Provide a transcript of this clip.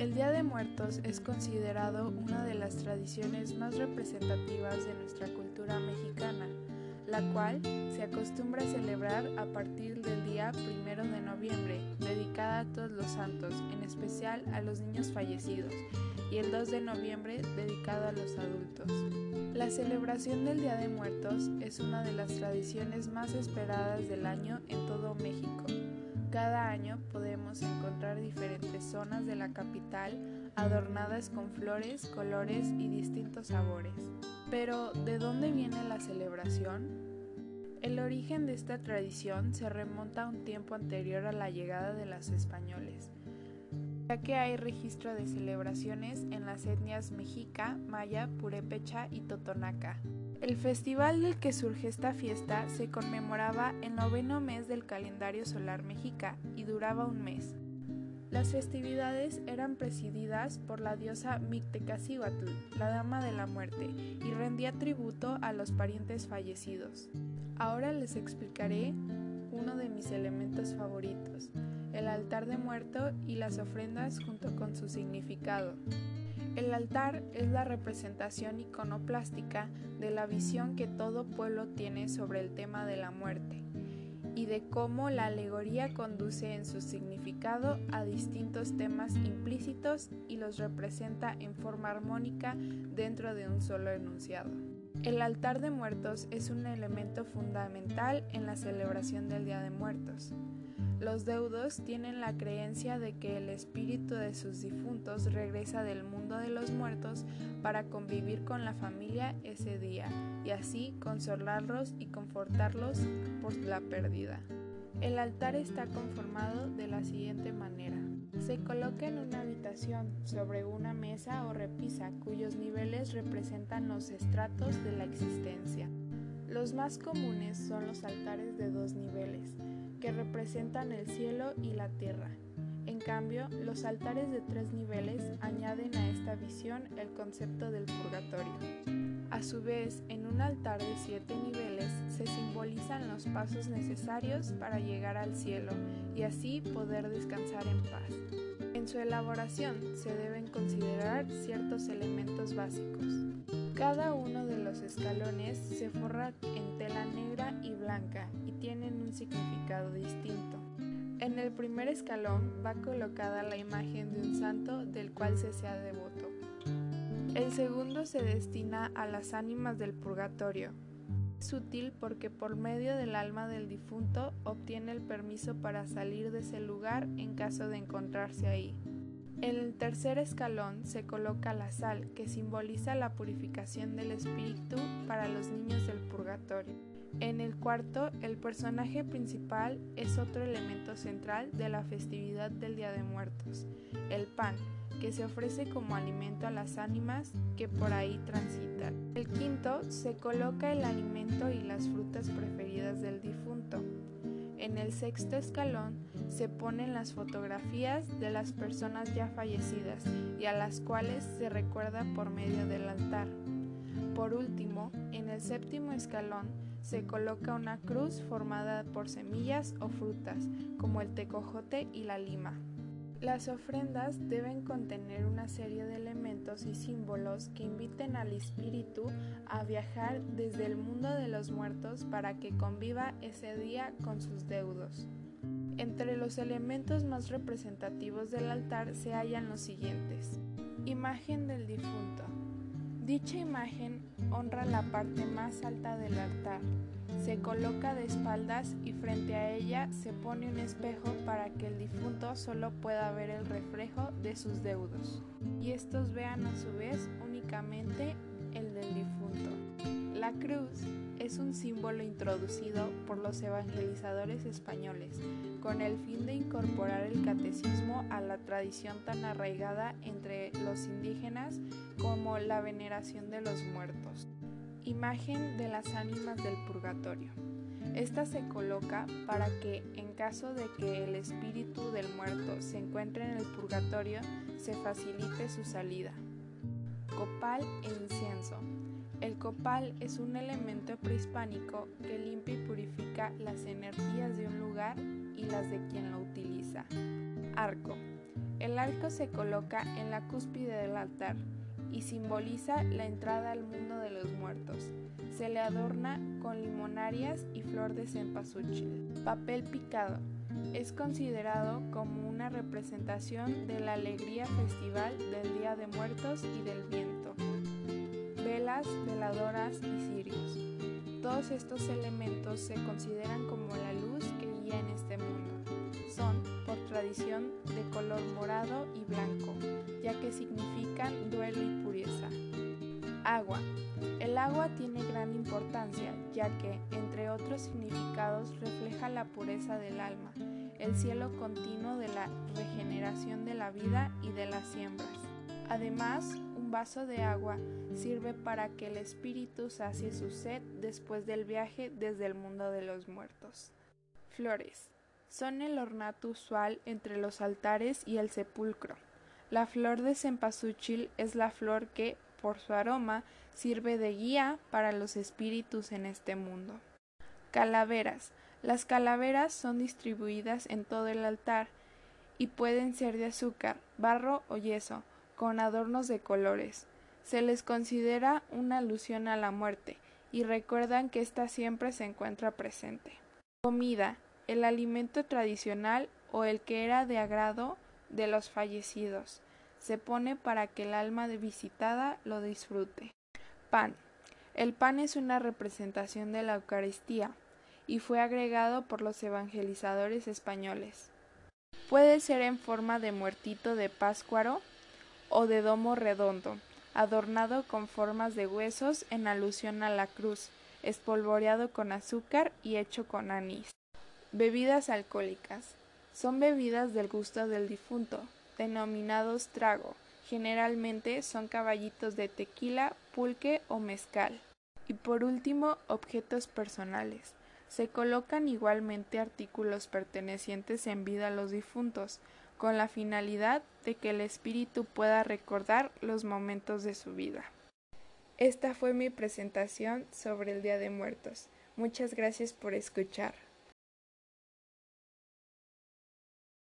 El Día de Muertos es considerado una de las tradiciones más representativas de nuestra cultura mexicana, la cual se acostumbra a celebrar a partir del día primero de noviembre, dedicada a todos los santos, en especial a los niños fallecidos, y el 2 de noviembre dedicado a los adultos. La celebración del Día de Muertos es una de las tradiciones más esperadas del año en todo México. Cada año podemos encontrar diferentes zonas de la capital adornadas con flores, colores y distintos sabores. Pero, ¿de dónde viene la celebración? El origen de esta tradición se remonta a un tiempo anterior a la llegada de los españoles, ya que hay registro de celebraciones en las etnias mexica, maya, purépecha y totonaca. El festival del que surge esta fiesta se conmemoraba el noveno mes del calendario solar mexica y duraba un mes. Las festividades eran presididas por la diosa Mictecacihuatl, la dama de la muerte, y rendía tributo a los parientes fallecidos. Ahora les explicaré uno de mis elementos favoritos, el altar de muerto y las ofrendas junto con su significado. El altar es la representación iconoplástica de la visión que todo pueblo tiene sobre el tema de la muerte y de cómo la alegoría conduce en su significado a distintos temas implícitos y los representa en forma armónica dentro de un solo enunciado. El altar de muertos es un elemento fundamental en la celebración del Día de Muertos. Los deudos tienen la creencia de que el espíritu de sus difuntos regresa del mundo de los muertos para convivir con la familia ese día y así consolarlos y confortarlos por la pérdida. El altar está conformado de la siguiente manera. Se coloca en una habitación sobre una mesa o repisa cuyos niveles representan los estratos de la existencia. Los más comunes son los altares de dos niveles, que representan el cielo y la tierra. En cambio, los altares de tres niveles añaden a esta visión el concepto del purgatorio. A su vez, en un altar de siete niveles se simbolizan los pasos necesarios para llegar al cielo y así poder descansar en paz. En su elaboración se deben considerar ciertos elementos básicos. Cada uno de los escalones se forra en tela negra y blanca y tienen un significado distinto. En el primer escalón va colocada la imagen de un santo del cual se sea devoto. El segundo se destina a las ánimas del purgatorio. Es útil porque por medio del alma del difunto obtiene el permiso para salir de ese lugar en caso de encontrarse ahí. En el tercer escalón se coloca la sal, que simboliza la purificación del espíritu para los niños del purgatorio. En el cuarto, el personaje principal es otro elemento central de la festividad del Día de Muertos, el pan, que se ofrece como alimento a las ánimas que por ahí transitan. El quinto, se coloca el alimento y las frutas preferidas del difunto. En el sexto escalón se ponen las fotografías de las personas ya fallecidas y a las cuales se recuerda por medio del altar. Por último, en el séptimo escalón se coloca una cruz formada por semillas o frutas, como el tecojote y la lima. Las ofrendas deben contener una serie de elementos y símbolos que inviten al espíritu a viajar desde el mundo de los muertos para que conviva ese día con sus deudos. Entre los elementos más representativos del altar se hallan los siguientes. Imagen del difunto. Dicha imagen honra la parte más alta del altar, se coloca de espaldas y frente a ella se pone un espejo para que el difunto solo pueda ver el reflejo de sus deudos y estos vean a su vez únicamente el del difunto. La cruz es un símbolo introducido por los evangelizadores españoles con el fin de incorporar el catecismo a la tradición tan arraigada entre los indígenas como la veneración de los muertos. Imagen de las ánimas del purgatorio. Esta se coloca para que, en caso de que el espíritu del muerto se encuentre en el purgatorio, se facilite su salida. Copal e incienso. El copal es un elemento prehispánico que limpia y purifica las energías de un lugar y las de quien lo utiliza. Arco. El arco se coloca en la cúspide del altar y simboliza la entrada al mundo de los muertos. Se le adorna con limonarias y flor de cempasúchil. Papel picado. Es considerado como una representación de la alegría festival del Día de Muertos y del viento. Velas, veladoras y cirios. Todos estos elementos se consideran como la luz que guía en este mundo. Son, por tradición, de color morado y blanco, ya que significan duelo y pureza. Agua. El agua tiene gran importancia, ya que, entre otros significados, refleja la pureza del alma, el cielo continuo de la regeneración de la vida y de las siembras. Además, vaso de agua sirve para que el espíritu sacie su sed después del viaje desde el mundo de los muertos. Flores. Son el ornato usual entre los altares y el sepulcro. La flor de cempasúchil es la flor que, por su aroma, sirve de guía para los espíritus en este mundo. Calaveras. Las calaveras son distribuidas en todo el altar y pueden ser de azúcar, barro o yeso, con adornos de colores. Se les considera una alusión a la muerte y recuerdan que ésta siempre se encuentra presente. Comida. El alimento tradicional o el que era de agrado de los fallecidos. Se pone para que el alma visitada lo disfrute. Pan. El pan es una representación de la Eucaristía y fue agregado por los evangelizadores españoles. Puede ser en forma de muertito de páscuaro o de domo redondo, adornado con formas de huesos en alusión a la cruz, espolvoreado con azúcar y hecho con anís. Bebidas alcohólicas. Son bebidas del gusto del difunto, denominados trago. Generalmente son caballitos de tequila, pulque o mezcal. Y por último, objetos personales. Se colocan igualmente artículos pertenecientes en vida a los difuntos, con la finalidad de que el espíritu pueda recordar los momentos de su vida. Esta fue mi presentación sobre el Día de Muertos. Muchas gracias por escuchar.